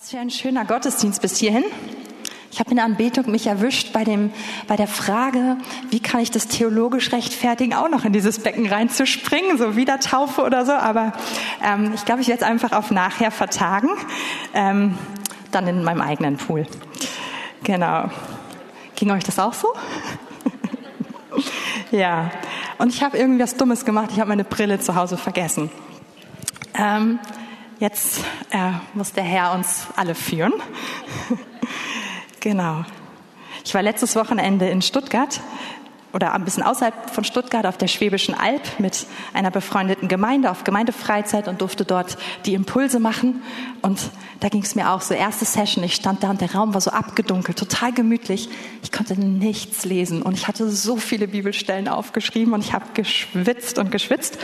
Was für ein schöner Gottesdienst bis hierhin. Ich habe in der Anbetung mich erwischt bei, dem, bei der Frage, wie kann ich das theologisch rechtfertigen, auch noch in dieses Becken reinzuspringen, so wieder Taufe oder so. Aber ähm, ich glaube, ich werde es einfach auf nachher vertagen, ähm, dann in meinem eigenen Pool. Genau. Ging euch das auch so? ja. Und ich habe irgendwie was Dummes gemacht. Ich habe meine Brille zu Hause vergessen. Ähm, Jetzt äh, muss der Herr uns alle führen. genau. Ich war letztes Wochenende in Stuttgart oder ein bisschen außerhalb von Stuttgart auf der Schwäbischen Alb mit einer befreundeten Gemeinde auf Gemeindefreizeit und durfte dort die Impulse machen. Und da ging es mir auch so, erste Session, ich stand da und der Raum war so abgedunkelt, total gemütlich. Ich konnte nichts lesen und ich hatte so viele Bibelstellen aufgeschrieben und ich habe geschwitzt und geschwitzt.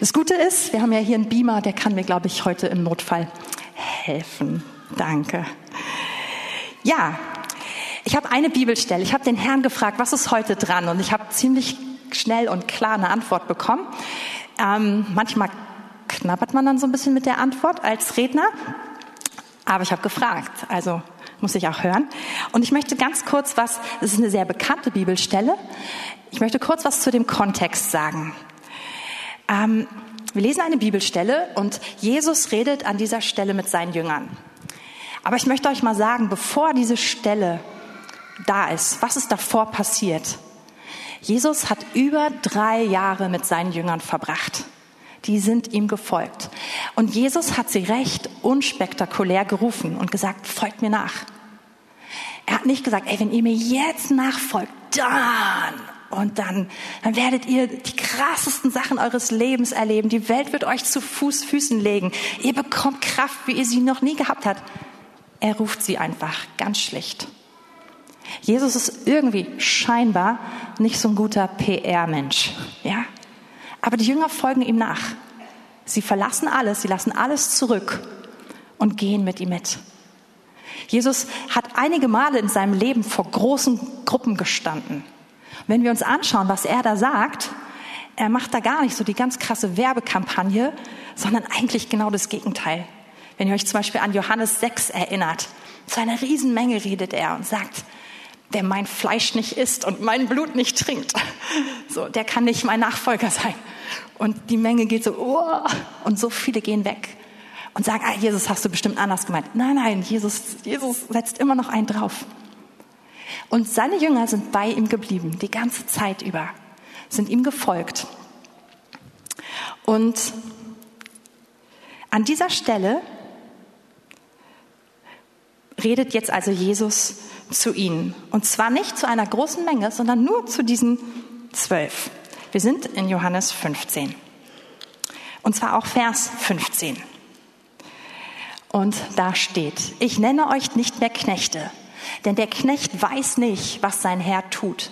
Das Gute ist, wir haben ja hier einen Beamer, der kann mir, glaube ich, heute im Notfall helfen. Danke. Ja, ich habe eine Bibelstelle. Ich habe den Herrn gefragt, was ist heute dran? Und ich habe ziemlich schnell und klar eine Antwort bekommen. Ähm, manchmal knabbert man dann so ein bisschen mit der Antwort als Redner. Aber ich habe gefragt, also muss ich auch hören. Und ich möchte ganz kurz was, das ist eine sehr bekannte Bibelstelle. Ich möchte kurz was zu dem Kontext sagen. Ähm, wir lesen eine Bibelstelle und Jesus redet an dieser Stelle mit seinen Jüngern. Aber ich möchte euch mal sagen, bevor diese Stelle da ist, was ist davor passiert? Jesus hat über drei Jahre mit seinen Jüngern verbracht. Die sind ihm gefolgt. Und Jesus hat sie recht unspektakulär gerufen und gesagt, folgt mir nach. Er hat nicht gesagt, ey, wenn ihr mir jetzt nachfolgt, dann und dann, dann werdet ihr die krassesten Sachen eures Lebens erleben. Die Welt wird euch zu Fuß, Füßen legen. Ihr bekommt Kraft, wie ihr sie noch nie gehabt habt. Er ruft sie einfach ganz schlicht. Jesus ist irgendwie scheinbar nicht so ein guter PR-Mensch, ja? Aber die Jünger folgen ihm nach. Sie verlassen alles, sie lassen alles zurück und gehen mit ihm mit. Jesus hat einige Male in seinem Leben vor großen Gruppen gestanden. Wenn wir uns anschauen, was er da sagt, er macht da gar nicht so die ganz krasse Werbekampagne, sondern eigentlich genau das Gegenteil. Wenn ihr euch zum Beispiel an Johannes 6 erinnert, zu einer Riesenmenge redet er und sagt, wer mein Fleisch nicht isst und mein Blut nicht trinkt, so, der kann nicht mein Nachfolger sein. Und die Menge geht so, oh, und so viele gehen weg und sagen, ah, Jesus hast du bestimmt anders gemeint. Nein, nein, Jesus, Jesus setzt immer noch einen drauf. Und seine Jünger sind bei ihm geblieben, die ganze Zeit über, sind ihm gefolgt. Und an dieser Stelle redet jetzt also Jesus zu ihnen. Und zwar nicht zu einer großen Menge, sondern nur zu diesen zwölf. Wir sind in Johannes 15. Und zwar auch Vers 15. Und da steht, ich nenne euch nicht mehr Knechte, denn der Knecht weiß nicht, was sein Herr tut.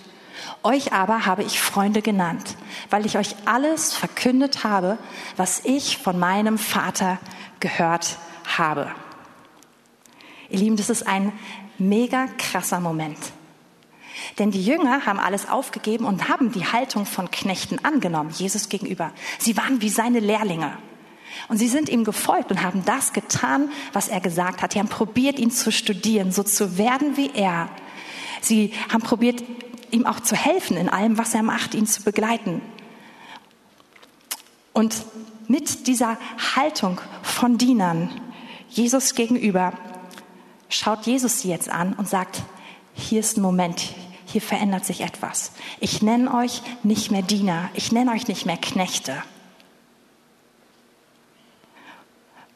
Euch aber habe ich Freunde genannt, weil ich euch alles verkündet habe, was ich von meinem Vater gehört habe. Ihr Lieben, das ist ein mega krasser Moment. Denn die Jünger haben alles aufgegeben und haben die Haltung von Knechten angenommen, Jesus gegenüber. Sie waren wie seine Lehrlinge. Und sie sind ihm gefolgt und haben das getan, was er gesagt hat. Sie haben probiert, ihn zu studieren, so zu werden wie er. Sie haben probiert, ihm auch zu helfen in allem, was er macht, ihn zu begleiten. Und mit dieser Haltung von Dienern Jesus gegenüber schaut Jesus sie jetzt an und sagt, hier ist ein Moment, hier verändert sich etwas. Ich nenne euch nicht mehr Diener, ich nenne euch nicht mehr Knechte.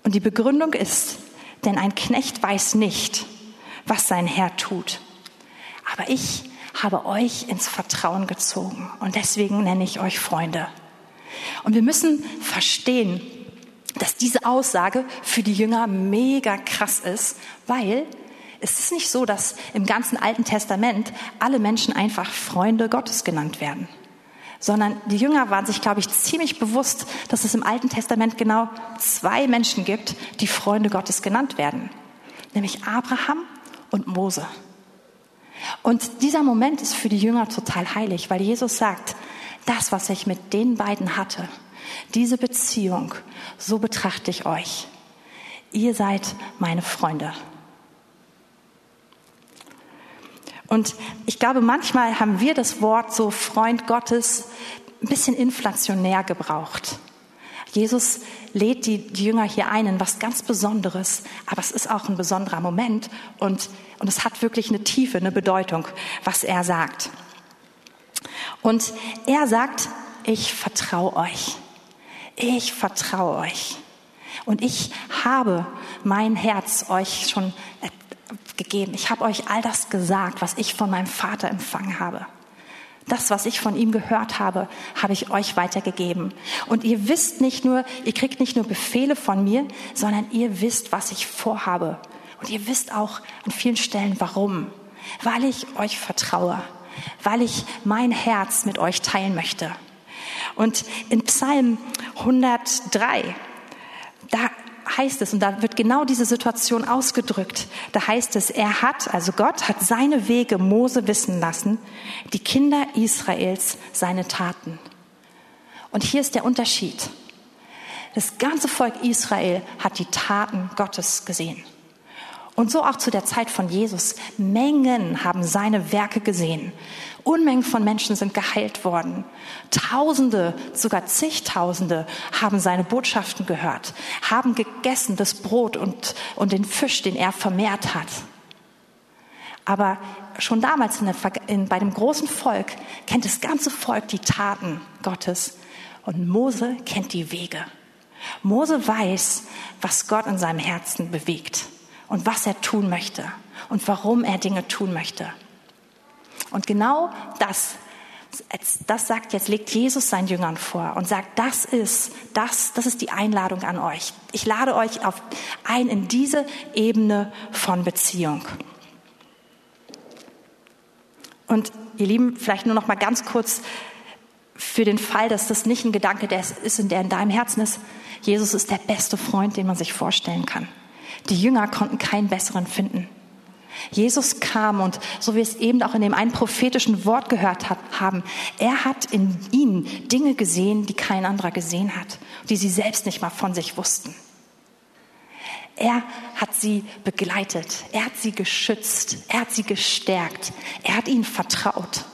Und die Begründung ist, denn ein Knecht weiß nicht, was sein Herr tut. Aber ich habe euch ins Vertrauen gezogen und deswegen nenne ich euch Freunde. Und wir müssen verstehen, dass diese Aussage für die Jünger mega krass ist, weil es ist nicht so, dass im ganzen Alten Testament alle Menschen einfach Freunde Gottes genannt werden sondern die Jünger waren sich, glaube ich, ziemlich bewusst, dass es im Alten Testament genau zwei Menschen gibt, die Freunde Gottes genannt werden, nämlich Abraham und Mose. Und dieser Moment ist für die Jünger total heilig, weil Jesus sagt, das, was ich mit den beiden hatte, diese Beziehung, so betrachte ich euch. Ihr seid meine Freunde. Und ich glaube, manchmal haben wir das Wort so Freund Gottes ein bisschen inflationär gebraucht. Jesus lädt die, Jünger hier ein in was ganz Besonderes, aber es ist auch ein besonderer Moment und, und es hat wirklich eine Tiefe, eine Bedeutung, was er sagt. Und er sagt, ich vertraue euch. Ich vertraue euch. Und ich habe mein Herz euch schon gegeben. Ich habe euch all das gesagt, was ich von meinem Vater empfangen habe. Das, was ich von ihm gehört habe, habe ich euch weitergegeben. Und ihr wisst nicht nur, ihr kriegt nicht nur Befehle von mir, sondern ihr wisst, was ich vorhabe. Und ihr wisst auch an vielen Stellen, warum. Weil ich euch vertraue. Weil ich mein Herz mit euch teilen möchte. Und in Psalm 103, da heißt es, und da wird genau diese Situation ausgedrückt, da heißt es, er hat, also Gott hat seine Wege Mose wissen lassen, die Kinder Israels seine Taten. Und hier ist der Unterschied. Das ganze Volk Israel hat die Taten Gottes gesehen. Und so auch zu der Zeit von Jesus. Mengen haben seine Werke gesehen. Unmengen von Menschen sind geheilt worden. Tausende, sogar zigtausende haben seine Botschaften gehört, haben gegessen das Brot und, und den Fisch, den er vermehrt hat. Aber schon damals in der, in, bei dem großen Volk kennt das ganze Volk die Taten Gottes und Mose kennt die Wege. Mose weiß, was Gott in seinem Herzen bewegt und was er tun möchte und warum er Dinge tun möchte. Und genau das, das sagt jetzt, legt Jesus seinen Jüngern vor und sagt, das ist, das, das ist die Einladung an euch. Ich lade euch auf, ein in diese Ebene von Beziehung. Und ihr Lieben, vielleicht nur noch mal ganz kurz für den Fall, dass das nicht ein Gedanke der ist, der in deinem Herzen ist. Jesus ist der beste Freund, den man sich vorstellen kann. Die Jünger konnten keinen besseren finden. Jesus kam und so wie wir es eben auch in dem einen prophetischen Wort gehört haben, er hat in ihnen Dinge gesehen, die kein anderer gesehen hat, die sie selbst nicht mal von sich wussten. Er hat sie begleitet, er hat sie geschützt, er hat sie gestärkt, er hat ihnen vertraut.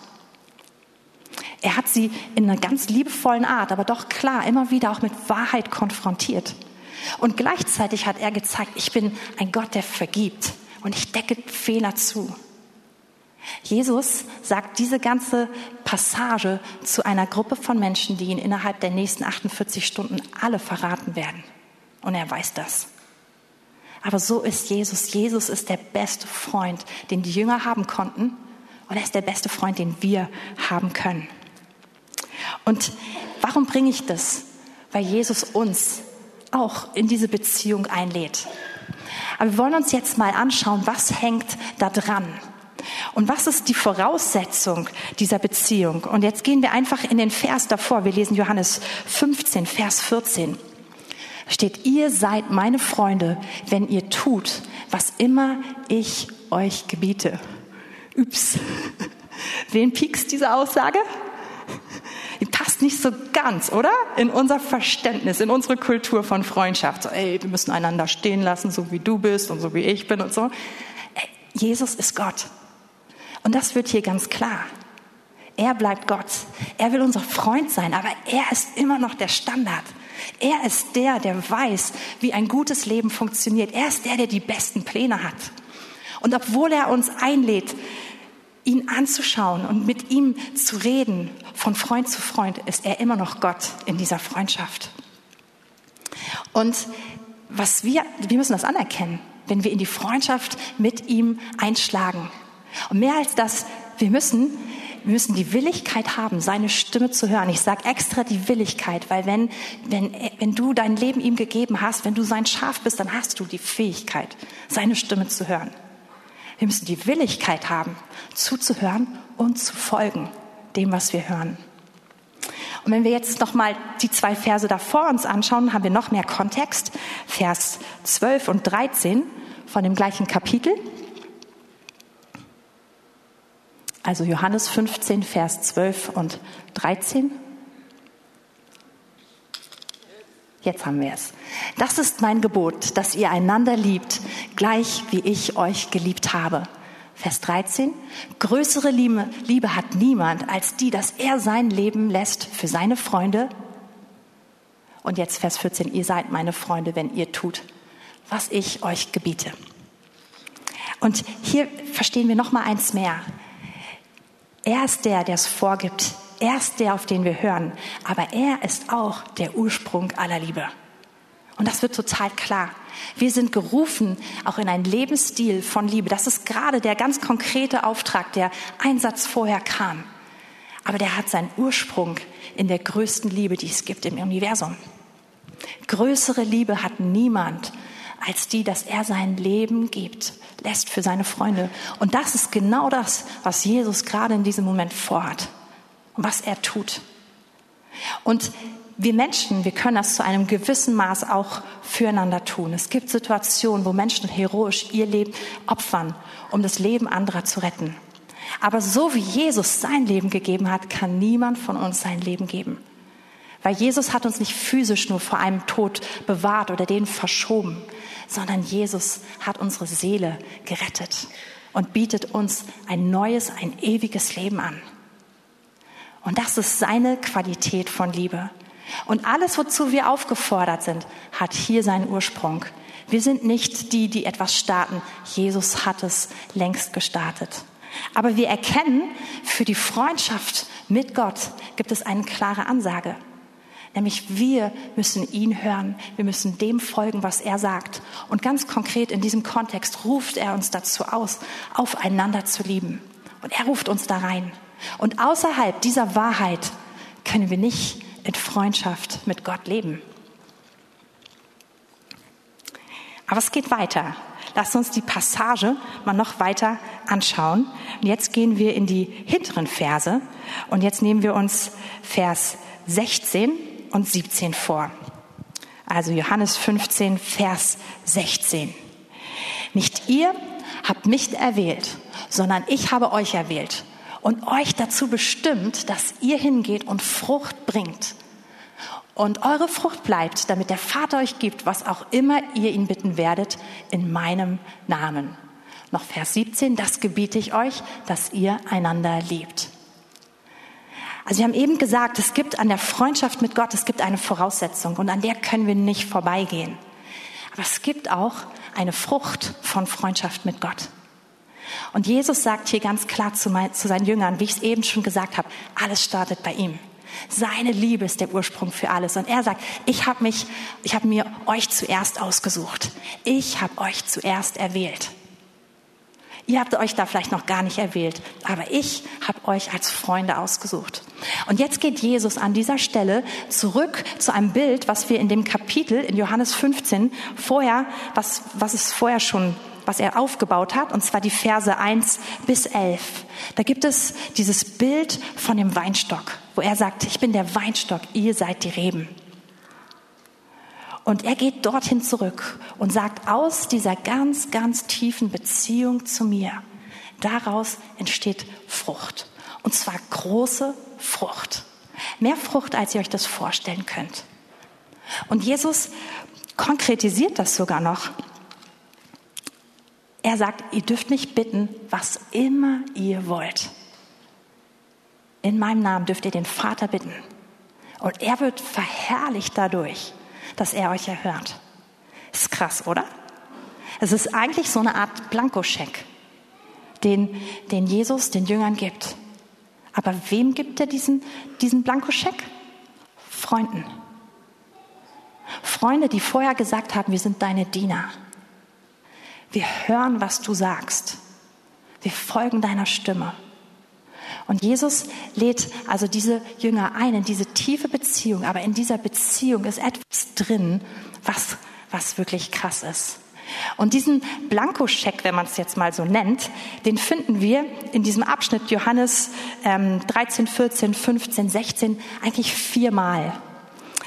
Er hat sie in einer ganz liebevollen Art, aber doch klar, immer wieder auch mit Wahrheit konfrontiert. Und gleichzeitig hat er gezeigt, ich bin ein Gott, der vergibt und ich decke Fehler zu. Jesus sagt diese ganze Passage zu einer Gruppe von Menschen, die ihn innerhalb der nächsten 48 Stunden alle verraten werden. Und er weiß das. Aber so ist Jesus. Jesus ist der beste Freund, den die Jünger haben konnten. Und er ist der beste Freund, den wir haben können. Und warum bringe ich das? Weil Jesus uns auch in diese Beziehung einlädt. Aber wir wollen uns jetzt mal anschauen, was hängt da dran? Und was ist die Voraussetzung dieser Beziehung? Und jetzt gehen wir einfach in den Vers davor. Wir lesen Johannes 15, Vers 14. Da steht, ihr seid meine Freunde, wenn ihr tut, was immer ich euch gebiete. Ups. Wen piekst diese Aussage? Nicht so ganz, oder? In unser Verständnis, in unsere Kultur von Freundschaft. So, ey, wir müssen einander stehen lassen, so wie du bist und so wie ich bin und so. Ey, Jesus ist Gott. Und das wird hier ganz klar. Er bleibt Gott. Er will unser Freund sein, aber er ist immer noch der Standard. Er ist der, der weiß, wie ein gutes Leben funktioniert. Er ist der, der die besten Pläne hat. Und obwohl er uns einlädt, ihn anzuschauen und mit ihm zu reden, von Freund zu Freund, ist er immer noch Gott in dieser Freundschaft. Und was wir, wir müssen das anerkennen, wenn wir in die Freundschaft mit ihm einschlagen. Und mehr als das, wir müssen, wir müssen die Willigkeit haben, seine Stimme zu hören. Ich sage extra die Willigkeit, weil wenn, wenn, wenn du dein Leben ihm gegeben hast, wenn du sein Schaf bist, dann hast du die Fähigkeit, seine Stimme zu hören. Wir müssen die Willigkeit haben, zuzuhören und zu folgen dem, was wir hören. Und wenn wir jetzt nochmal die zwei Verse davor uns anschauen, haben wir noch mehr Kontext. Vers 12 und 13 von dem gleichen Kapitel. Also Johannes 15, Vers 12 und 13. Jetzt haben wir es. Das ist mein Gebot, dass ihr einander liebt, gleich wie ich euch geliebt habe. Vers 13. Größere Liebe, Liebe hat niemand als die, dass er sein Leben lässt für seine Freunde. Und jetzt Vers 14. Ihr seid meine Freunde, wenn ihr tut, was ich euch gebiete. Und hier verstehen wir noch mal eins mehr. Er ist der, der es vorgibt. Er ist der, auf den wir hören. Aber er ist auch der Ursprung aller Liebe. Und das wird total klar. Wir sind gerufen, auch in einen Lebensstil von Liebe. Das ist gerade der ganz konkrete Auftrag, der Einsatz vorher kam. Aber der hat seinen Ursprung in der größten Liebe, die es gibt im Universum. Größere Liebe hat niemand als die, dass er sein Leben gibt, lässt für seine Freunde. Und das ist genau das, was Jesus gerade in diesem Moment vorhat was er tut. Und wir Menschen, wir können das zu einem gewissen Maß auch füreinander tun. Es gibt Situationen, wo Menschen heroisch ihr Leben opfern, um das Leben anderer zu retten. Aber so wie Jesus sein Leben gegeben hat, kann niemand von uns sein Leben geben. Weil Jesus hat uns nicht physisch nur vor einem Tod bewahrt oder den verschoben, sondern Jesus hat unsere Seele gerettet und bietet uns ein neues, ein ewiges Leben an. Und das ist seine Qualität von Liebe. Und alles, wozu wir aufgefordert sind, hat hier seinen Ursprung. Wir sind nicht die, die etwas starten. Jesus hat es längst gestartet. Aber wir erkennen, für die Freundschaft mit Gott gibt es eine klare Ansage. Nämlich wir müssen ihn hören, wir müssen dem folgen, was er sagt. Und ganz konkret in diesem Kontext ruft er uns dazu aus, aufeinander zu lieben. Und er ruft uns da rein. Und außerhalb dieser Wahrheit können wir nicht in Freundschaft mit Gott leben. Aber es geht weiter. Lass uns die Passage mal noch weiter anschauen. Und jetzt gehen wir in die hinteren Verse. Und jetzt nehmen wir uns Vers 16 und 17 vor. Also Johannes 15, Vers 16. Nicht ihr habt mich erwählt, sondern ich habe euch erwählt und euch dazu bestimmt, dass ihr hingeht und Frucht bringt. Und eure Frucht bleibt, damit der Vater euch gibt, was auch immer ihr ihn bitten werdet, in meinem Namen. Noch Vers 17, das gebiete ich euch, dass ihr einander liebt. Also wir haben eben gesagt, es gibt an der Freundschaft mit Gott, es gibt eine Voraussetzung und an der können wir nicht vorbeigehen. Aber es gibt auch eine Frucht von Freundschaft mit Gott. Und Jesus sagt hier ganz klar zu, mein, zu seinen Jüngern, wie ich es eben schon gesagt habe, alles startet bei ihm. Seine Liebe ist der Ursprung für alles. Und er sagt, ich habe mich, ich habe mir euch zuerst ausgesucht. Ich habe euch zuerst erwählt. Ihr habt euch da vielleicht noch gar nicht erwählt, aber ich habe euch als Freunde ausgesucht. Und jetzt geht Jesus an dieser Stelle zurück zu einem Bild, was wir in dem Kapitel in Johannes 15 vorher, was, was es vorher schon was er aufgebaut hat, und zwar die Verse 1 bis 11. Da gibt es dieses Bild von dem Weinstock, wo er sagt, ich bin der Weinstock, ihr seid die Reben. Und er geht dorthin zurück und sagt, aus dieser ganz, ganz tiefen Beziehung zu mir, daraus entsteht Frucht. Und zwar große Frucht. Mehr Frucht, als ihr euch das vorstellen könnt. Und Jesus konkretisiert das sogar noch. Er sagt, ihr dürft mich bitten, was immer ihr wollt. In meinem Namen dürft ihr den Vater bitten. Und er wird verherrlicht dadurch dass er euch erhört. Ist krass, oder? Es ist eigentlich so eine Art Blankoscheck, den, den Jesus den Jüngern gibt. Aber wem gibt er diesen, diesen Blankoscheck? Freunden. Freunde, die vorher gesagt haben, wir sind deine Diener. Wir hören, was du sagst. Wir folgen deiner Stimme. Und Jesus lädt also diese Jünger ein in diese tiefe Beziehung, aber in dieser Beziehung ist etwas drin, was, was wirklich krass ist. Und diesen Blankoscheck, wenn man es jetzt mal so nennt, den finden wir in diesem Abschnitt Johannes ähm, 13, 14, 15, 16 eigentlich viermal.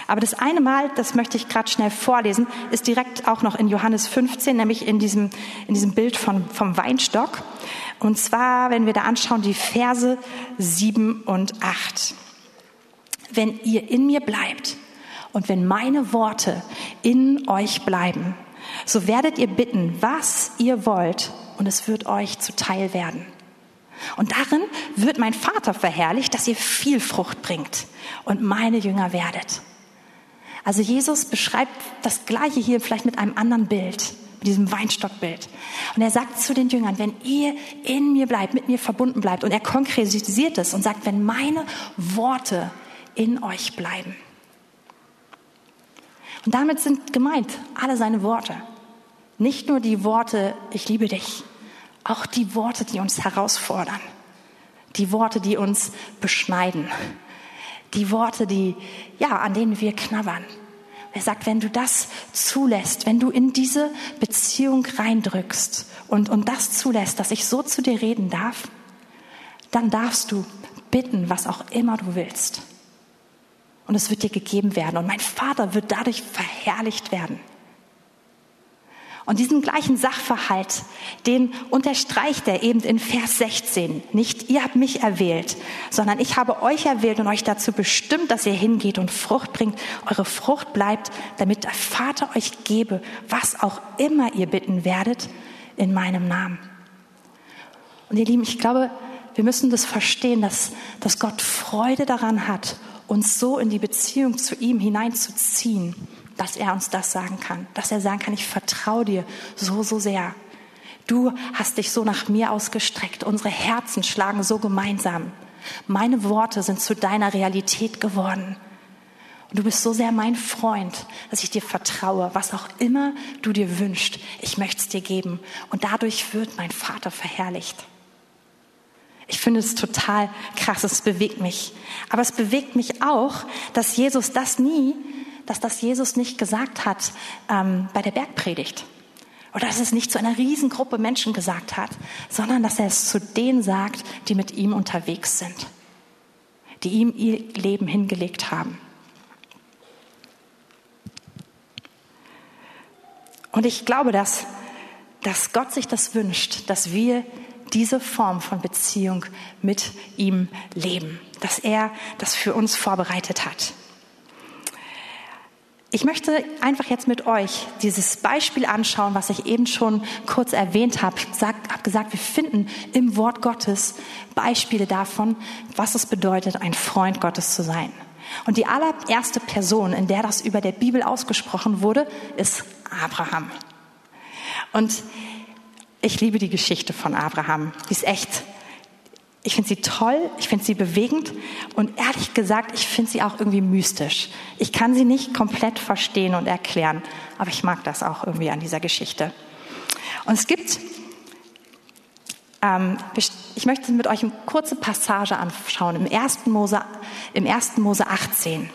Aber das eine Mal, das möchte ich gerade schnell vorlesen, ist direkt auch noch in Johannes 15, nämlich in diesem, in diesem Bild von, vom Weinstock. Und zwar, wenn wir da anschauen, die Verse 7 und 8. Wenn ihr in mir bleibt Und wenn meine Worte in euch bleiben, so werdet ihr bitten, was ihr wollt, und es wird euch zuteil werden. Und darin wird mein Vater verherrlicht, dass ihr viel Frucht bringt und meine Jünger werdet. Also Jesus beschreibt das Gleiche hier vielleicht mit einem anderen Bild, mit diesem Weinstockbild. Und er sagt zu den Jüngern, wenn ihr in mir bleibt, mit mir verbunden bleibt, und er konkretisiert es und sagt, wenn meine Worte in euch bleiben. Und damit sind gemeint alle seine Worte. Nicht nur die Worte, ich liebe dich, auch die Worte, die uns herausfordern, die Worte, die uns beschneiden, die Worte, die, ja, an denen wir knabbern. Er sagt, wenn du das zulässt, wenn du in diese Beziehung reindrückst und, und das zulässt, dass ich so zu dir reden darf, dann darfst du bitten, was auch immer du willst. Und es wird dir gegeben werden. Und mein Vater wird dadurch verherrlicht werden. Und diesen gleichen Sachverhalt, den unterstreicht er eben in Vers 16. Nicht ihr habt mich erwählt, sondern ich habe euch erwählt und euch dazu bestimmt, dass ihr hingeht und Frucht bringt. Eure Frucht bleibt, damit der Vater euch gebe, was auch immer ihr bitten werdet, in meinem Namen. Und ihr Lieben, ich glaube, wir müssen das verstehen, dass, dass Gott Freude daran hat, uns so in die Beziehung zu ihm hineinzuziehen dass er uns das sagen kann, dass er sagen kann, ich vertraue dir so, so sehr. Du hast dich so nach mir ausgestreckt, unsere Herzen schlagen so gemeinsam. Meine Worte sind zu deiner Realität geworden. Und du bist so sehr mein Freund, dass ich dir vertraue, was auch immer du dir wünschst, ich möchte es dir geben. Und dadurch wird mein Vater verherrlicht. Ich finde es total krass, es bewegt mich. Aber es bewegt mich auch, dass Jesus das nie dass das Jesus nicht gesagt hat ähm, bei der Bergpredigt. Oder dass es nicht zu einer Riesengruppe Menschen gesagt hat, sondern dass er es zu denen sagt, die mit ihm unterwegs sind, die ihm ihr Leben hingelegt haben. Und ich glaube, dass, dass Gott sich das wünscht, dass wir diese Form von Beziehung mit ihm leben, dass er das für uns vorbereitet hat. Ich möchte einfach jetzt mit euch dieses Beispiel anschauen, was ich eben schon kurz erwähnt habe. Ich habe gesagt, wir finden im Wort Gottes Beispiele davon, was es bedeutet, ein Freund Gottes zu sein. Und die allererste Person, in der das über der Bibel ausgesprochen wurde, ist Abraham. Und ich liebe die Geschichte von Abraham. Die ist echt ich finde sie toll, ich finde sie bewegend und ehrlich gesagt, ich finde sie auch irgendwie mystisch. Ich kann sie nicht komplett verstehen und erklären, aber ich mag das auch irgendwie an dieser Geschichte. Und es gibt, ähm, ich möchte mit euch eine kurze Passage anschauen im 1. Mose, im 1. Mose 18.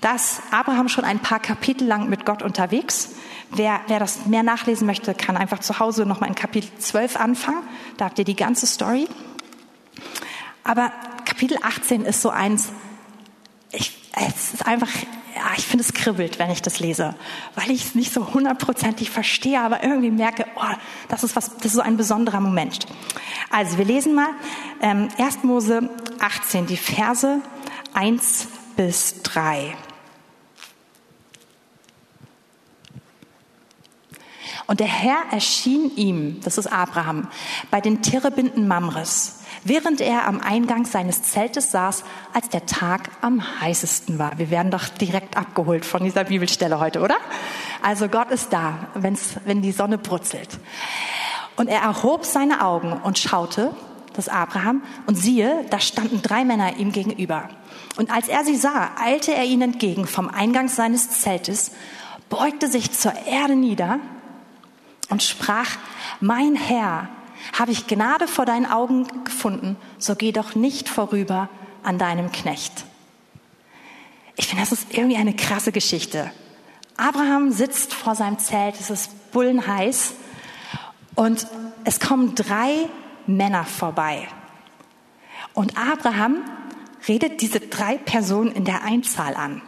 Da ist Abraham schon ein paar Kapitel lang mit Gott unterwegs. Wer, wer das mehr nachlesen möchte, kann einfach zu Hause nochmal in Kapitel 12 anfangen. Da habt ihr die ganze Story. Aber Kapitel 18 ist so eins, ich, es ist einfach, ja, ich finde es kribbelt, wenn ich das lese, weil ich es nicht so hundertprozentig verstehe, aber irgendwie merke, oh, das ist was, das ist so ein besonderer Moment. Also wir lesen mal ähm, 1. Mose 18, die Verse 1 bis 3. Und der Herr erschien ihm, das ist Abraham, bei den Terebinden Mamres während er am Eingang seines Zeltes saß, als der Tag am heißesten war. Wir werden doch direkt abgeholt von dieser Bibelstelle heute, oder? Also Gott ist da, wenn's, wenn die Sonne brutzelt. Und er erhob seine Augen und schaute, das Abraham, und siehe, da standen drei Männer ihm gegenüber. Und als er sie sah, eilte er ihnen entgegen vom Eingang seines Zeltes, beugte sich zur Erde nieder und sprach, mein Herr, habe ich Gnade vor deinen Augen gefunden, so geh doch nicht vorüber an deinem Knecht. Ich finde, das ist irgendwie eine krasse Geschichte. Abraham sitzt vor seinem Zelt, es ist bullenheiß und es kommen drei Männer vorbei. Und Abraham redet diese drei Personen in der Einzahl an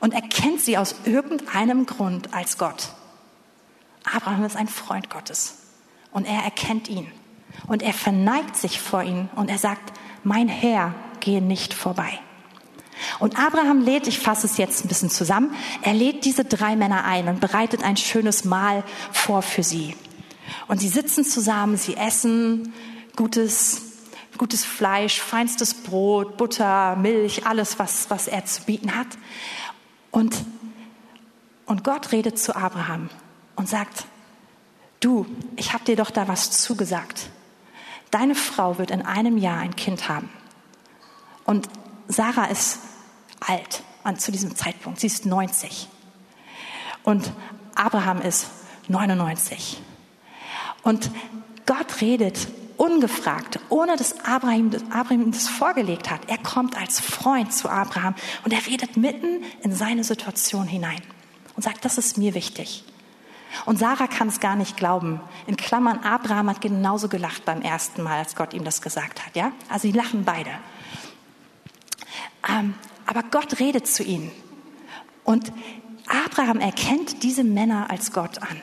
und erkennt sie aus irgendeinem Grund als Gott. Abraham ist ein Freund Gottes und er erkennt ihn. Und er verneigt sich vor ihn und er sagt, mein Herr, gehe nicht vorbei. Und Abraham lädt, ich fasse es jetzt ein bisschen zusammen, er lädt diese drei Männer ein und bereitet ein schönes Mahl vor für sie. Und sie sitzen zusammen, sie essen gutes, gutes Fleisch, feinstes Brot, Butter, Milch, alles, was, was er zu bieten hat. Und, und Gott redet zu Abraham und sagt, du, ich habe dir doch da was zugesagt. Deine Frau wird in einem Jahr ein Kind haben. Und Sarah ist alt an, zu diesem Zeitpunkt. Sie ist 90. Und Abraham ist 99. Und Gott redet ungefragt, ohne dass Abraham, Abraham das vorgelegt hat. Er kommt als Freund zu Abraham und er redet mitten in seine Situation hinein und sagt, das ist mir wichtig. Und Sarah kann es gar nicht glauben. In Klammern, Abraham hat genauso gelacht beim ersten Mal, als Gott ihm das gesagt hat. Ja? Also sie lachen beide. Ähm, aber Gott redet zu ihnen. Und Abraham erkennt diese Männer als Gott an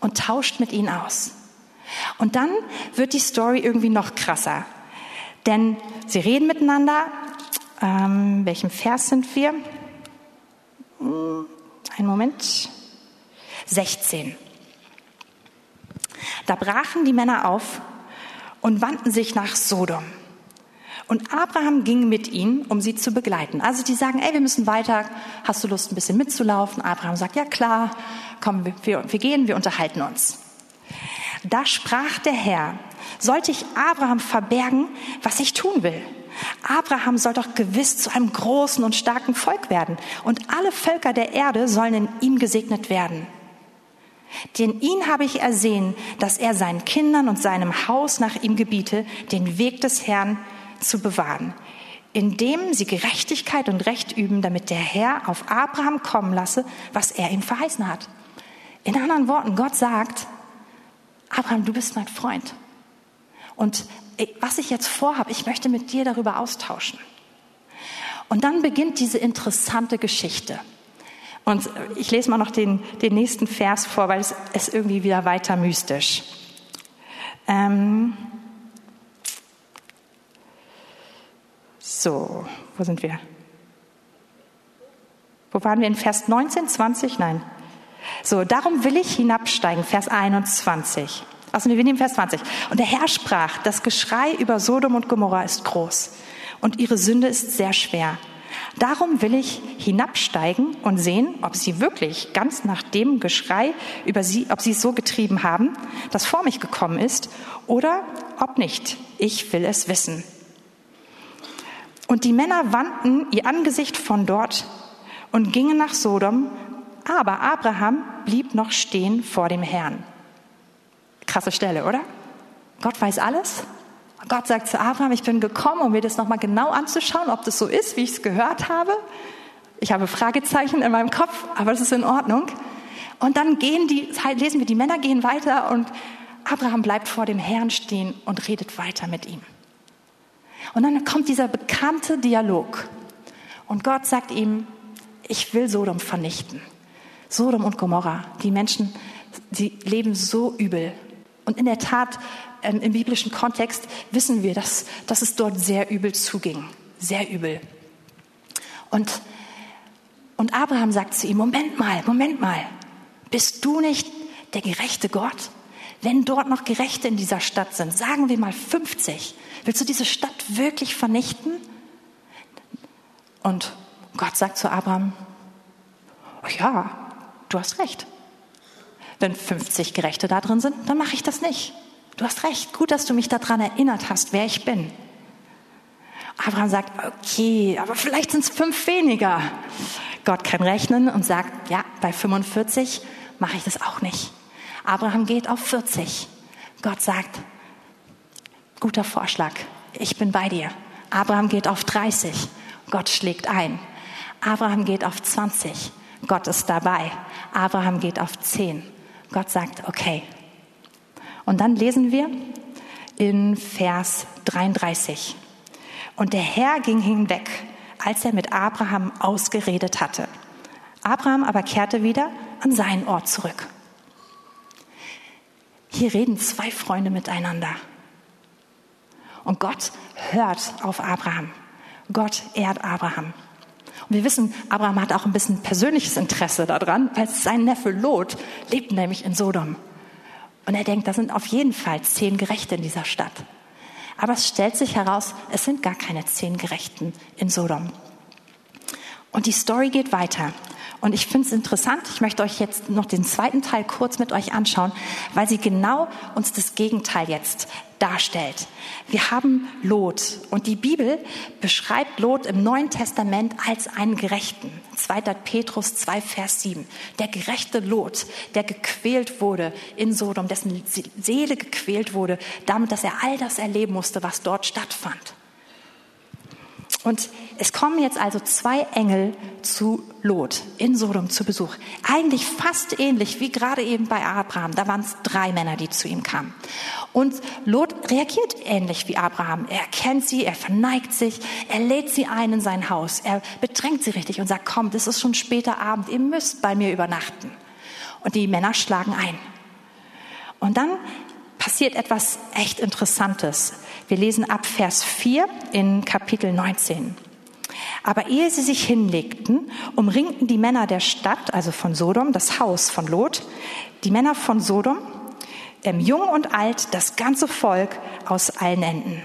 und tauscht mit ihnen aus. Und dann wird die Story irgendwie noch krasser. Denn sie reden miteinander. Ähm, welchem Vers sind wir? Hm, einen Moment. 16. Da brachen die Männer auf und wandten sich nach Sodom. Und Abraham ging mit ihnen, um sie zu begleiten. Also die sagen, ey, wir müssen weiter. Hast du Lust, ein bisschen mitzulaufen? Abraham sagt, ja klar, komm, wir, wir gehen, wir unterhalten uns. Da sprach der Herr, sollte ich Abraham verbergen, was ich tun will? Abraham soll doch gewiss zu einem großen und starken Volk werden, und alle Völker der Erde sollen in ihm gesegnet werden. Denn ihn habe ich ersehen, dass er seinen Kindern und seinem Haus nach ihm gebiete, den Weg des Herrn zu bewahren, indem sie Gerechtigkeit und Recht üben, damit der Herr auf Abraham kommen lasse, was er ihm verheißen hat. In anderen Worten, Gott sagt, Abraham, du bist mein Freund. Und was ich jetzt vorhabe, ich möchte mit dir darüber austauschen. Und dann beginnt diese interessante Geschichte. Und ich lese mal noch den, den nächsten Vers vor, weil es ist irgendwie wieder weiter mystisch. Ähm, So, wo sind wir? Wo waren wir in Vers 19, 20? Nein. So, darum will ich hinabsteigen, Vers 21. Also wir nehmen Vers 20. Und der Herr sprach, das Geschrei über Sodom und Gomorra ist groß und ihre Sünde ist sehr schwer. Darum will ich hinabsteigen und sehen, ob sie wirklich ganz nach dem Geschrei über sie, ob sie es so getrieben haben, das vor mich gekommen ist, oder ob nicht. Ich will es wissen. Und die Männer wandten ihr Angesicht von dort und gingen nach Sodom, aber Abraham blieb noch stehen vor dem Herrn. Krasse Stelle, oder? Gott weiß alles. Gott sagt zu Abraham, ich bin gekommen, um mir das nochmal genau anzuschauen, ob das so ist, wie ich es gehört habe. Ich habe Fragezeichen in meinem Kopf, aber das ist in Ordnung. Und dann gehen die, lesen wir, die Männer gehen weiter und Abraham bleibt vor dem Herrn stehen und redet weiter mit ihm. Und dann kommt dieser bekannte Dialog. Und Gott sagt ihm, ich will Sodom vernichten. Sodom und Gomorra, die Menschen, die leben so übel. Und in der Tat, ähm, im biblischen Kontext wissen wir, dass, dass es dort sehr übel zuging. Sehr übel. Und, und Abraham sagt zu ihm, Moment mal, Moment mal, bist du nicht der gerechte Gott? Wenn dort noch Gerechte in dieser Stadt sind, sagen wir mal 50, Willst du diese Stadt wirklich vernichten? Und Gott sagt zu Abraham, ja, du hast recht. Wenn 50 Gerechte da drin sind, dann mache ich das nicht. Du hast recht. Gut, dass du mich daran erinnert hast, wer ich bin. Abraham sagt, okay, aber vielleicht sind es fünf weniger. Gott kann rechnen und sagt, ja, bei 45 mache ich das auch nicht. Abraham geht auf 40. Gott sagt, Guter Vorschlag. Ich bin bei dir. Abraham geht auf 30. Gott schlägt ein. Abraham geht auf 20. Gott ist dabei. Abraham geht auf 10. Gott sagt, okay. Und dann lesen wir in Vers 33. Und der Herr ging hinweg, als er mit Abraham ausgeredet hatte. Abraham aber kehrte wieder an seinen Ort zurück. Hier reden zwei Freunde miteinander. Und Gott hört auf Abraham. Gott ehrt Abraham. Und wir wissen, Abraham hat auch ein bisschen persönliches Interesse daran, weil sein Neffe Lot lebt nämlich in Sodom. Und er denkt, da sind auf jeden Fall zehn Gerechte in dieser Stadt. Aber es stellt sich heraus, es sind gar keine zehn Gerechten in Sodom. Und die Story geht weiter. Und ich finde es interessant, ich möchte euch jetzt noch den zweiten Teil kurz mit euch anschauen, weil sie genau uns das Gegenteil jetzt darstellt. Wir haben Lot und die Bibel beschreibt Lot im Neuen Testament als einen Gerechten. 2. Petrus 2, Vers 7. Der gerechte Lot, der gequält wurde in Sodom, dessen Seele gequält wurde, damit, dass er all das erleben musste, was dort stattfand. Und es kommen jetzt also zwei Engel zu Lot in Sodom zu Besuch. Eigentlich fast ähnlich wie gerade eben bei Abraham. Da waren es drei Männer, die zu ihm kamen. Und Lot reagiert ähnlich wie Abraham. Er erkennt sie, er verneigt sich, er lädt sie ein in sein Haus, er bedrängt sie richtig und sagt, komm, das ist schon später Abend, ihr müsst bei mir übernachten. Und die Männer schlagen ein. Und dann passiert etwas echt Interessantes. Wir lesen ab Vers 4 in Kapitel 19. Aber ehe sie sich hinlegten, umringten die Männer der Stadt, also von Sodom, das Haus von Lot, die Männer von Sodom, ähm, jung und alt, das ganze Volk aus allen Enden.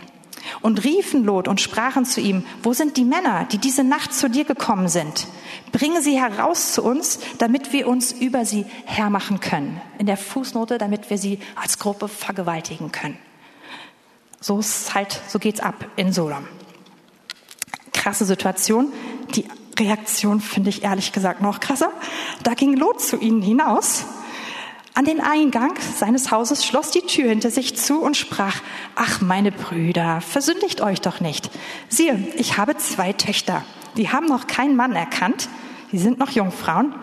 Und riefen Lot und sprachen zu ihm, wo sind die Männer, die diese Nacht zu dir gekommen sind? Bringe sie heraus zu uns, damit wir uns über sie hermachen können. In der Fußnote, damit wir sie als Gruppe vergewaltigen können. So ist halt, so geht's ab in Sodom. Krasse Situation. Die Reaktion finde ich ehrlich gesagt noch krasser. Da ging Lot zu ihnen hinaus an den Eingang seines Hauses, schloss die Tür hinter sich zu und sprach, ach meine Brüder, versündigt euch doch nicht. Siehe, ich habe zwei Töchter, die haben noch keinen Mann erkannt, die sind noch Jungfrauen.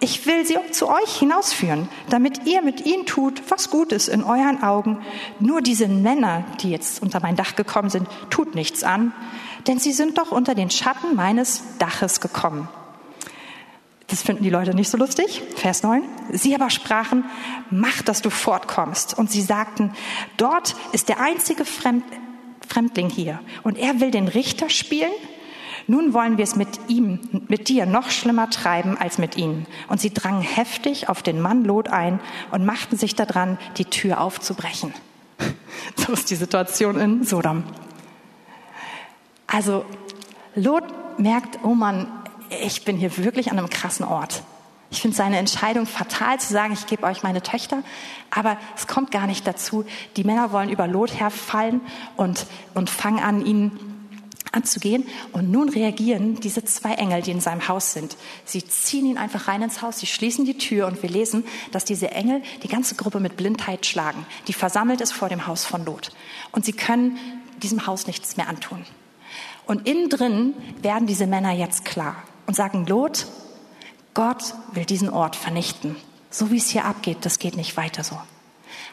Ich will sie zu euch hinausführen, damit ihr mit ihnen tut, was gut ist in euren Augen. Nur diese Männer, die jetzt unter mein Dach gekommen sind, tut nichts an, denn sie sind doch unter den Schatten meines Daches gekommen. Das finden die Leute nicht so lustig. Vers 9. Sie aber sprachen, mach, dass du fortkommst. Und sie sagten, dort ist der einzige Fremd Fremdling hier und er will den Richter spielen. Nun wollen wir es mit ihm, mit dir noch schlimmer treiben als mit ihnen. Und sie drangen heftig auf den Mann Lot ein und machten sich daran, die Tür aufzubrechen. So ist die Situation in Sodom. Also Lot merkt, oh Mann, ich bin hier wirklich an einem krassen Ort. Ich finde seine Entscheidung fatal zu sagen, ich gebe euch meine Töchter, aber es kommt gar nicht dazu. Die Männer wollen über Lot herfallen und, und fangen an, ihn anzugehen. Und nun reagieren diese zwei Engel, die in seinem Haus sind. Sie ziehen ihn einfach rein ins Haus, sie schließen die Tür und wir lesen, dass diese Engel die ganze Gruppe mit Blindheit schlagen, die versammelt ist vor dem Haus von Lot. Und sie können diesem Haus nichts mehr antun. Und innen drin werden diese Männer jetzt klar und sagen, Lot, Gott will diesen Ort vernichten. So wie es hier abgeht, das geht nicht weiter so.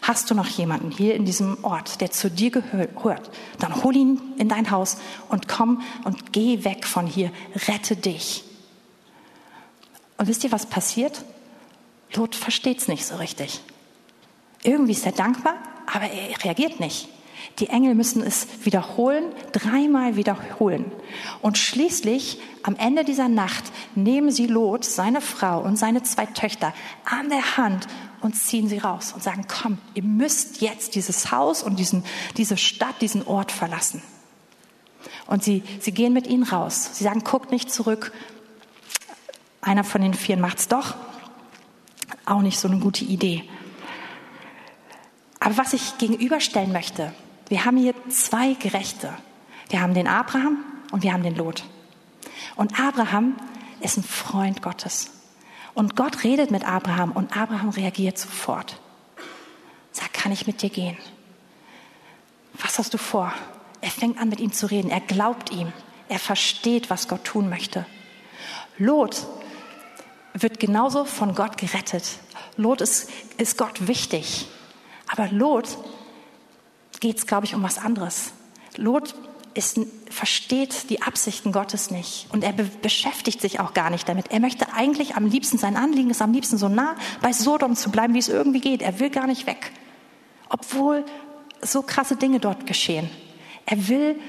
Hast du noch jemanden hier in diesem Ort, der zu dir gehört, dann hol ihn in dein Haus und komm und geh weg von hier, rette dich. Und wisst ihr, was passiert? Lot versteht es nicht so richtig. Irgendwie ist er dankbar, aber er reagiert nicht. Die Engel müssen es wiederholen, dreimal wiederholen. Und schließlich, am Ende dieser Nacht, nehmen sie Lot, seine Frau und seine zwei Töchter an der Hand und ziehen sie raus und sagen, komm, ihr müsst jetzt dieses Haus und diesen, diese Stadt, diesen Ort verlassen. Und sie, sie gehen mit ihnen raus. Sie sagen, guckt nicht zurück. Einer von den Vieren macht's doch. Auch nicht so eine gute Idee. Aber was ich gegenüberstellen möchte, wir haben hier zwei Gerechte. Wir haben den Abraham und wir haben den Lot. Und Abraham ist ein Freund Gottes. Und Gott redet mit Abraham und Abraham reagiert sofort. Sagt, kann ich mit dir gehen? Was hast du vor? Er fängt an mit ihm zu reden. Er glaubt ihm. Er versteht, was Gott tun möchte. Lot wird genauso von Gott gerettet. Lot ist, ist Gott wichtig. Aber Lot geht es, glaube ich, um was anderes. Lot ist, versteht die Absichten Gottes nicht und er be beschäftigt sich auch gar nicht damit. Er möchte eigentlich am liebsten, sein Anliegen ist am liebsten so nah bei Sodom zu bleiben, wie es irgendwie geht. Er will gar nicht weg, obwohl so krasse Dinge dort geschehen. Er will,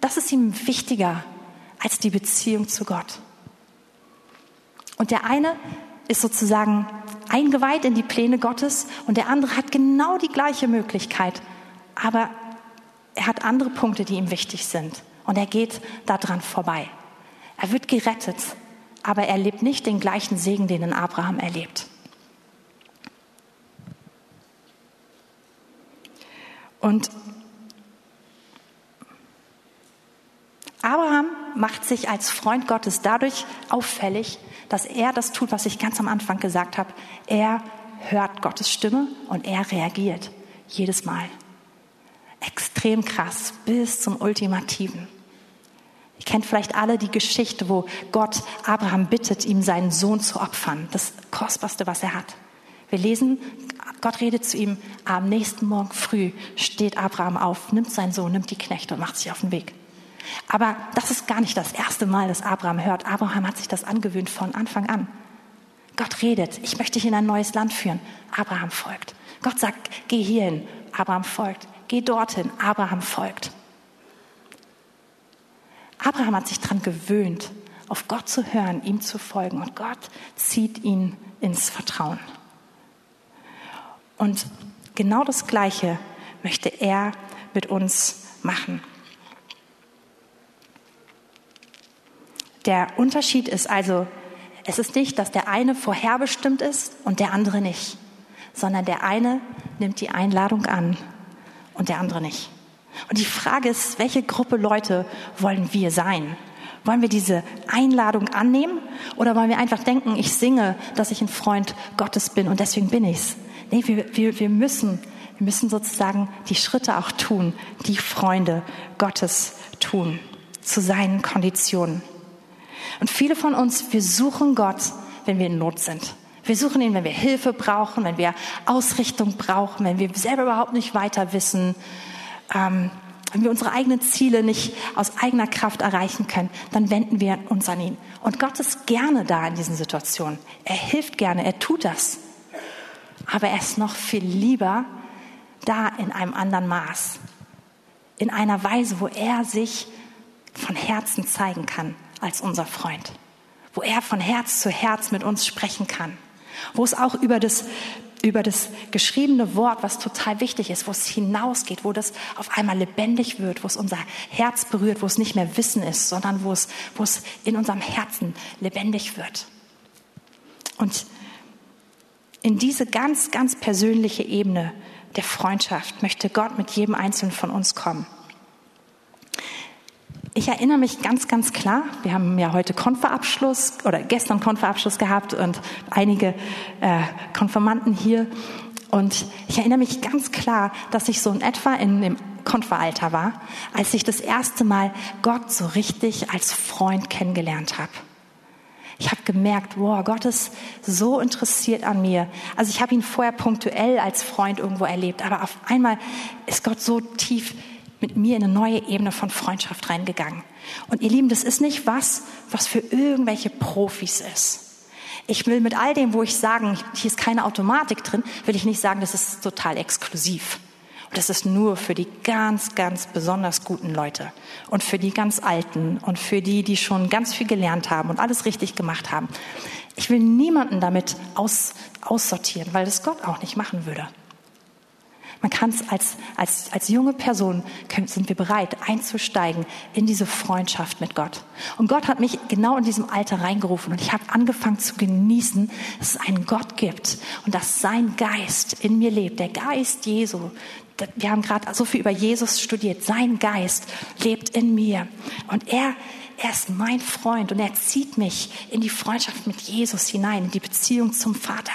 das ist ihm wichtiger als die Beziehung zu Gott. Und der eine ist sozusagen eingeweiht in die Pläne Gottes und der andere hat genau die gleiche Möglichkeit, aber er hat andere Punkte, die ihm wichtig sind und er geht daran vorbei. Er wird gerettet, aber er lebt nicht den gleichen Segen, den Abraham erlebt. Und Abraham macht sich als Freund Gottes dadurch auffällig, dass er das tut, was ich ganz am Anfang gesagt habe. Er hört Gottes Stimme und er reagiert jedes Mal. Extrem krass bis zum Ultimativen. Ihr kennt vielleicht alle die Geschichte, wo Gott Abraham bittet, ihm seinen Sohn zu opfern. Das Kostbarste, was er hat. Wir lesen, Gott redet zu ihm, am nächsten Morgen früh steht Abraham auf, nimmt seinen Sohn, nimmt die Knechte und macht sich auf den Weg. Aber das ist gar nicht das erste Mal, dass Abraham hört. Abraham hat sich das angewöhnt von Anfang an. Gott redet, ich möchte dich in ein neues Land führen. Abraham folgt. Gott sagt, geh hierhin. Abraham folgt. Geh dorthin. Abraham folgt. Abraham hat sich daran gewöhnt, auf Gott zu hören, ihm zu folgen. Und Gott zieht ihn ins Vertrauen. Und genau das Gleiche möchte er mit uns machen. Der Unterschied ist also, es ist nicht, dass der eine vorherbestimmt ist und der andere nicht, sondern der eine nimmt die Einladung an und der andere nicht. Und die Frage ist, welche Gruppe Leute wollen wir sein? Wollen wir diese Einladung annehmen oder wollen wir einfach denken, ich singe, dass ich ein Freund Gottes bin und deswegen bin ich's? Nee, wir, wir, wir müssen, wir müssen sozusagen die Schritte auch tun, die Freunde Gottes tun, zu seinen Konditionen. Und viele von uns, wir suchen Gott, wenn wir in Not sind. Wir suchen ihn, wenn wir Hilfe brauchen, wenn wir Ausrichtung brauchen, wenn wir selber überhaupt nicht weiter wissen, ähm, wenn wir unsere eigenen Ziele nicht aus eigener Kraft erreichen können, dann wenden wir uns an ihn. Und Gott ist gerne da in diesen Situationen. Er hilft gerne, er tut das. Aber er ist noch viel lieber da in einem anderen Maß. In einer Weise, wo er sich von Herzen zeigen kann als unser Freund, wo er von Herz zu Herz mit uns sprechen kann, wo es auch über das, über das geschriebene Wort, was total wichtig ist, wo es hinausgeht, wo das auf einmal lebendig wird, wo es unser Herz berührt, wo es nicht mehr Wissen ist, sondern wo es, wo es in unserem Herzen lebendig wird. Und in diese ganz, ganz persönliche Ebene der Freundschaft möchte Gott mit jedem Einzelnen von uns kommen. Ich erinnere mich ganz, ganz klar, wir haben ja heute Konferabschluss oder gestern Konferabschluss gehabt und einige äh, Konfirmanden hier. Und ich erinnere mich ganz klar, dass ich so in etwa in dem Konferalter war, als ich das erste Mal Gott so richtig als Freund kennengelernt habe. Ich habe gemerkt, wow, Gott ist so interessiert an mir. Also ich habe ihn vorher punktuell als Freund irgendwo erlebt, aber auf einmal ist Gott so tief mit mir in eine neue Ebene von Freundschaft reingegangen. Und ihr Lieben, das ist nicht was, was für irgendwelche Profis ist. Ich will mit all dem, wo ich sagen, hier ist keine Automatik drin, will ich nicht sagen, das ist total exklusiv. Und das ist nur für die ganz, ganz besonders guten Leute und für die ganz Alten und für die, die schon ganz viel gelernt haben und alles richtig gemacht haben. Ich will niemanden damit aus, aussortieren, weil das Gott auch nicht machen würde. Man kann es als, als, als junge Person, können, sind wir bereit einzusteigen in diese Freundschaft mit Gott. Und Gott hat mich genau in diesem Alter reingerufen und ich habe angefangen zu genießen, dass es einen Gott gibt und dass sein Geist in mir lebt. Der Geist Jesu, wir haben gerade so viel über Jesus studiert. Sein Geist lebt in mir. Und er, er ist mein Freund und er zieht mich in die Freundschaft mit Jesus hinein, in die Beziehung zum Vater.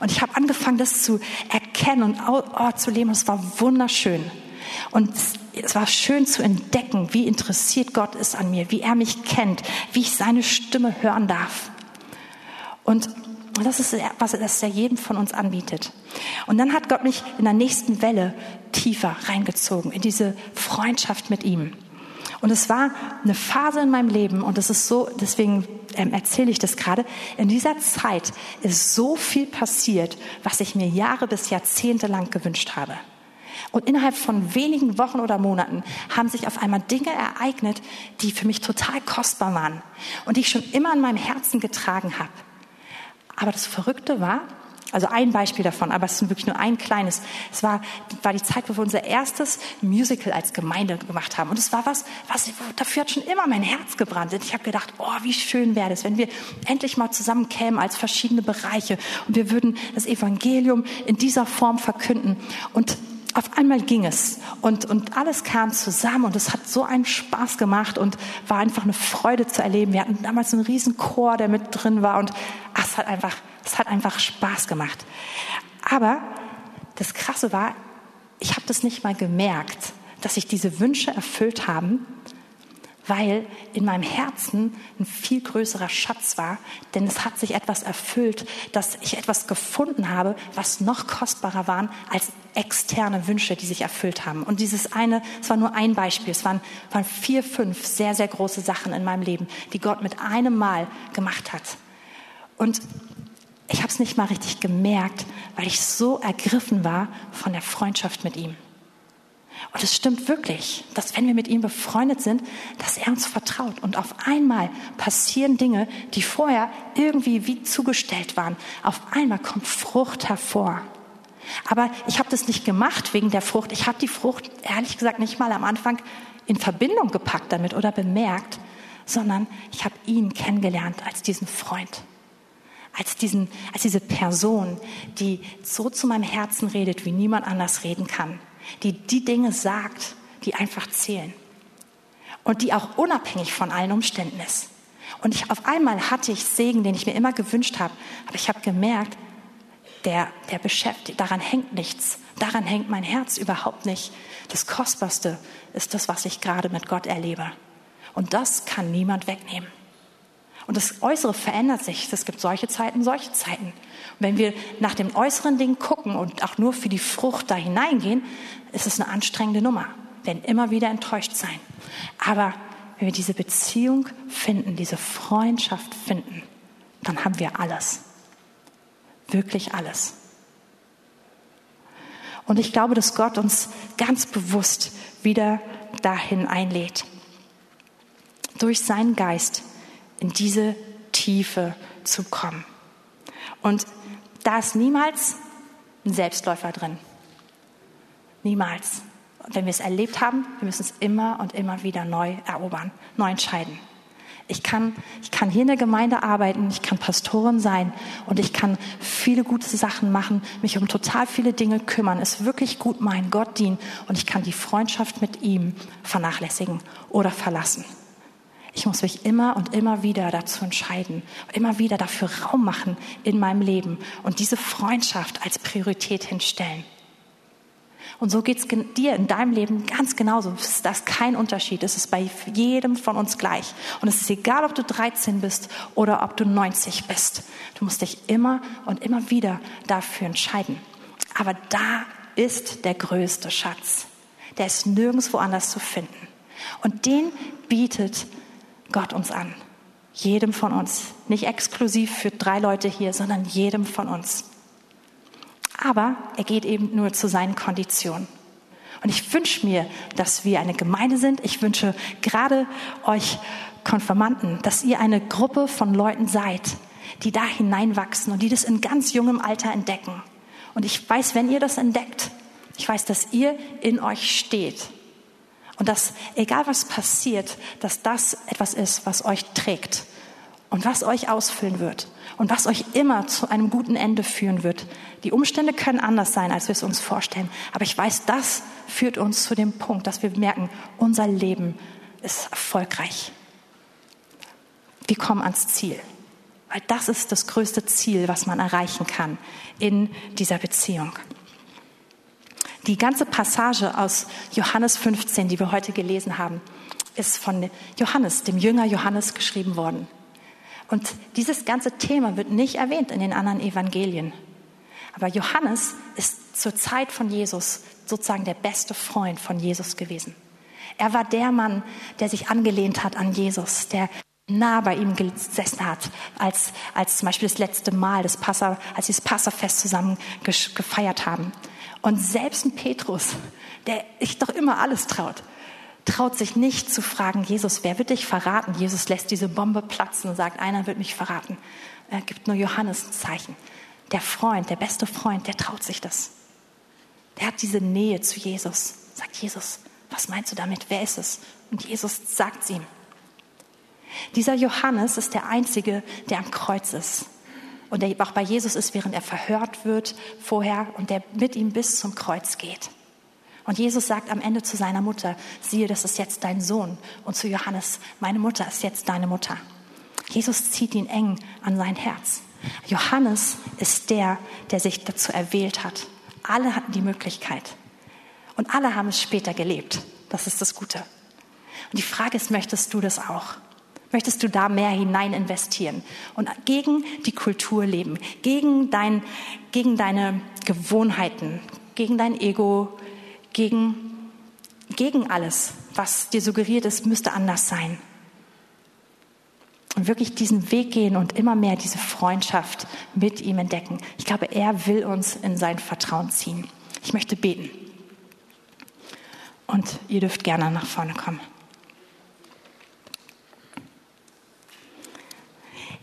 Und ich habe angefangen, das zu erkennen und oh, zu leben. Und es war wunderschön. Und es war schön zu entdecken, wie interessiert Gott ist an mir, wie er mich kennt, wie ich seine Stimme hören darf. Und das ist, was er jedem von uns anbietet. Und dann hat Gott mich in der nächsten Welle tiefer reingezogen, in diese Freundschaft mit ihm. Und es war eine Phase in meinem Leben und es ist so, deswegen ähm, erzähle ich das gerade. In dieser Zeit ist so viel passiert, was ich mir Jahre bis Jahrzehnte lang gewünscht habe. Und innerhalb von wenigen Wochen oder Monaten haben sich auf einmal Dinge ereignet, die für mich total kostbar waren und die ich schon immer in meinem Herzen getragen habe. Aber das Verrückte war, also ein Beispiel davon, aber es ist wirklich nur ein kleines. Es war, war die Zeit, wo wir unser erstes Musical als Gemeinde gemacht haben. Und es war was, was dafür hat schon immer mein Herz gebrannt. Und ich habe gedacht, oh, wie schön wäre es, wenn wir endlich mal zusammenkämen als verschiedene Bereiche und wir würden das Evangelium in dieser Form verkünden. Und auf einmal ging es und, und alles kam zusammen und es hat so einen Spaß gemacht und war einfach eine Freude zu erleben. Wir hatten damals einen riesen Chor, der mit drin war und ach, es hat einfach, es hat einfach Spaß gemacht. Aber das Krasse war, ich habe das nicht mal gemerkt, dass sich diese Wünsche erfüllt haben, weil in meinem Herzen ein viel größerer Schatz war, denn es hat sich etwas erfüllt, dass ich etwas gefunden habe, was noch kostbarer war als externe Wünsche, die sich erfüllt haben. Und dieses eine, es war nur ein Beispiel, es waren, waren vier, fünf sehr, sehr große Sachen in meinem Leben, die Gott mit einem Mal gemacht hat. Und ich habe es nicht mal richtig gemerkt, weil ich so ergriffen war von der Freundschaft mit ihm. Und es stimmt wirklich, dass wenn wir mit ihm befreundet sind, dass er uns vertraut. Und auf einmal passieren Dinge, die vorher irgendwie wie zugestellt waren. Auf einmal kommt Frucht hervor. Aber ich habe das nicht gemacht wegen der Frucht. Ich habe die Frucht, ehrlich gesagt, nicht mal am Anfang in Verbindung gepackt damit oder bemerkt, sondern ich habe ihn kennengelernt als diesen Freund. Als, diesen, als diese Person, die so zu meinem Herzen redet, wie niemand anders reden kann die die Dinge sagt, die einfach zählen und die auch unabhängig von allen Umständen ist. Und ich, auf einmal hatte ich Segen, den ich mir immer gewünscht habe, aber ich habe gemerkt, der, der beschäftigt, daran hängt nichts, daran hängt mein Herz überhaupt nicht. Das Kostbarste ist das, was ich gerade mit Gott erlebe. Und das kann niemand wegnehmen. Und das Äußere verändert sich. Es gibt solche Zeiten, solche Zeiten. Und wenn wir nach dem äußeren Ding gucken und auch nur für die Frucht da hineingehen, ist es eine anstrengende Nummer. Wir werden immer wieder enttäuscht sein. Aber wenn wir diese Beziehung finden, diese Freundschaft finden, dann haben wir alles. Wirklich alles. Und ich glaube, dass Gott uns ganz bewusst wieder dahin einlädt. Durch seinen Geist in diese Tiefe zu kommen. Und da ist niemals ein Selbstläufer drin. Niemals. Und wenn wir es erlebt haben, wir müssen es immer und immer wieder neu erobern, neu entscheiden. Ich kann, ich kann hier in der Gemeinde arbeiten, ich kann Pastorin sein und ich kann viele gute Sachen machen, mich um total viele Dinge kümmern, es wirklich gut meinen, Gott dienen und ich kann die Freundschaft mit ihm vernachlässigen oder verlassen. Ich muss mich immer und immer wieder dazu entscheiden, immer wieder dafür Raum machen in meinem Leben und diese Freundschaft als Priorität hinstellen. Und so geht es dir in deinem Leben ganz genauso. Das ist kein Unterschied. Es ist bei jedem von uns gleich. Und es ist egal, ob du 13 bist oder ob du 90 bist. Du musst dich immer und immer wieder dafür entscheiden. Aber da ist der größte Schatz. Der ist nirgendwo anders zu finden. Und den bietet Gott uns an. Jedem von uns. Nicht exklusiv für drei Leute hier, sondern jedem von uns. Aber er geht eben nur zu seinen Konditionen. Und ich wünsche mir, dass wir eine Gemeinde sind. Ich wünsche gerade euch Konfirmanden, dass ihr eine Gruppe von Leuten seid, die da hineinwachsen und die das in ganz jungem Alter entdecken. Und ich weiß, wenn ihr das entdeckt, ich weiß, dass ihr in euch steht und dass, egal was passiert, dass das etwas ist, was euch trägt und was euch ausfüllen wird und was euch immer zu einem guten Ende führen wird. Die Umstände können anders sein, als wir es uns vorstellen. Aber ich weiß, das führt uns zu dem Punkt, dass wir merken, unser Leben ist erfolgreich. Wir kommen ans Ziel. Weil das ist das größte Ziel, was man erreichen kann in dieser Beziehung. Die ganze Passage aus Johannes 15, die wir heute gelesen haben, ist von Johannes, dem Jünger Johannes, geschrieben worden. Und dieses ganze Thema wird nicht erwähnt in den anderen Evangelien. Aber Johannes ist zur Zeit von Jesus sozusagen der beste Freund von Jesus gewesen. Er war der Mann, der sich angelehnt hat an Jesus, der nah bei ihm gesessen hat, als, als zum Beispiel das letzte Mal, das Passa, als sie das Passafest zusammen gefeiert haben. Und selbst ein Petrus, der sich doch immer alles traut, traut sich nicht zu fragen, Jesus, wer wird dich verraten? Jesus lässt diese Bombe platzen und sagt, einer wird mich verraten. Er gibt nur Johannes ein Zeichen. Der Freund, der beste Freund, der traut sich das. Der hat diese Nähe zu Jesus. Sagt Jesus, was meinst du damit? Wer ist es? Und Jesus sagt es ihm. Dieser Johannes ist der Einzige, der am Kreuz ist. Und der auch bei Jesus ist, während er verhört wird vorher und der mit ihm bis zum Kreuz geht. Und Jesus sagt am Ende zu seiner Mutter, siehe, das ist jetzt dein Sohn. Und zu Johannes, meine Mutter ist jetzt deine Mutter. Jesus zieht ihn eng an sein Herz. Johannes ist der, der sich dazu erwählt hat. Alle hatten die Möglichkeit. Und alle haben es später gelebt. Das ist das Gute. Und die Frage ist, möchtest du das auch? Möchtest du da mehr hinein investieren und gegen die Kultur leben, gegen, dein, gegen deine Gewohnheiten, gegen dein Ego, gegen, gegen alles, was dir suggeriert ist, müsste anders sein? Und wirklich diesen Weg gehen und immer mehr diese Freundschaft mit ihm entdecken. Ich glaube, er will uns in sein Vertrauen ziehen. Ich möchte beten. Und ihr dürft gerne nach vorne kommen.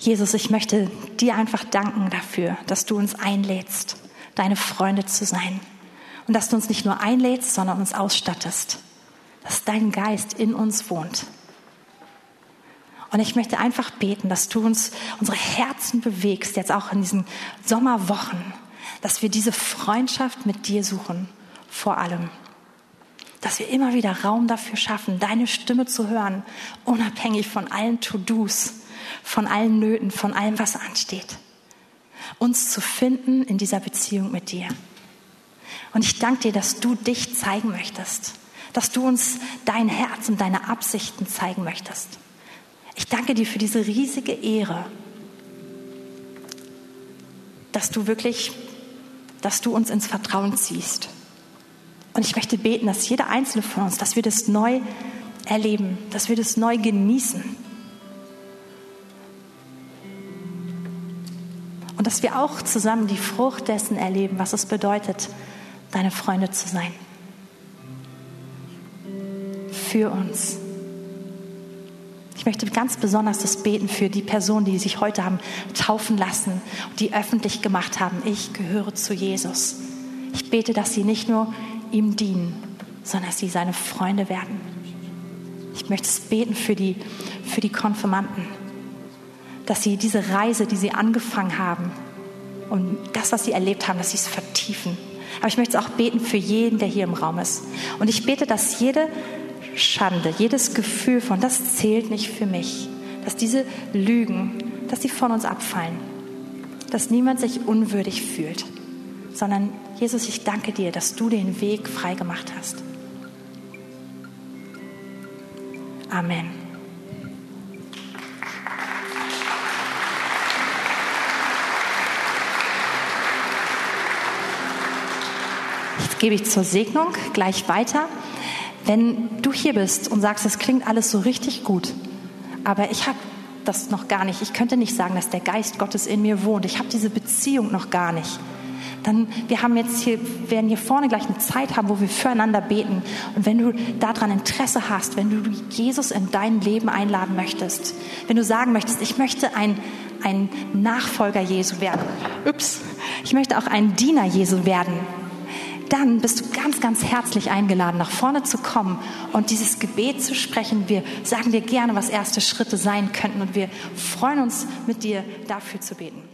Jesus, ich möchte dir einfach danken dafür, dass du uns einlädst, deine Freunde zu sein. Und dass du uns nicht nur einlädst, sondern uns ausstattest. Dass dein Geist in uns wohnt. Und ich möchte einfach beten, dass du uns unsere Herzen bewegst, jetzt auch in diesen Sommerwochen, dass wir diese Freundschaft mit dir suchen, vor allem. Dass wir immer wieder Raum dafür schaffen, deine Stimme zu hören, unabhängig von allen To-Dos, von allen Nöten, von allem, was ansteht. Uns zu finden in dieser Beziehung mit dir. Und ich danke dir, dass du dich zeigen möchtest, dass du uns dein Herz und deine Absichten zeigen möchtest. Ich danke dir für diese riesige Ehre, dass du wirklich, dass du uns ins Vertrauen ziehst. Und ich möchte beten, dass jeder einzelne von uns, dass wir das neu erleben, dass wir das neu genießen. Und dass wir auch zusammen die Frucht dessen erleben, was es bedeutet, deine Freunde zu sein. Für uns. Ich möchte ganz besonders das beten für die Personen, die sich heute haben taufen lassen, die öffentlich gemacht haben, ich gehöre zu Jesus. Ich bete, dass sie nicht nur ihm dienen, sondern dass sie seine Freunde werden. Ich möchte es beten für die, für die Konfirmanden dass sie diese Reise, die sie angefangen haben und das, was sie erlebt haben, dass sie es vertiefen. Aber ich möchte es auch beten für jeden, der hier im Raum ist. Und ich bete, dass jede Schande, jedes Gefühl von, das zählt nicht für mich, dass diese Lügen, dass sie von uns abfallen, dass niemand sich unwürdig fühlt, sondern Jesus, ich danke dir, dass du den Weg frei gemacht hast. Amen. Gebe ich zur Segnung gleich weiter. Wenn du hier bist und sagst, es klingt alles so richtig gut, aber ich habe das noch gar nicht, ich könnte nicht sagen, dass der Geist Gottes in mir wohnt, ich habe diese Beziehung noch gar nicht, dann wir haben jetzt hier, werden hier vorne gleich eine Zeit haben, wo wir füreinander beten. Und wenn du daran Interesse hast, wenn du Jesus in dein Leben einladen möchtest, wenn du sagen möchtest, ich möchte ein, ein Nachfolger Jesu werden, ups, ich möchte auch ein Diener Jesu werden, dann bist du ganz, ganz herzlich eingeladen, nach vorne zu kommen und dieses Gebet zu sprechen. Wir sagen dir gerne, was erste Schritte sein könnten und wir freuen uns, mit dir dafür zu beten.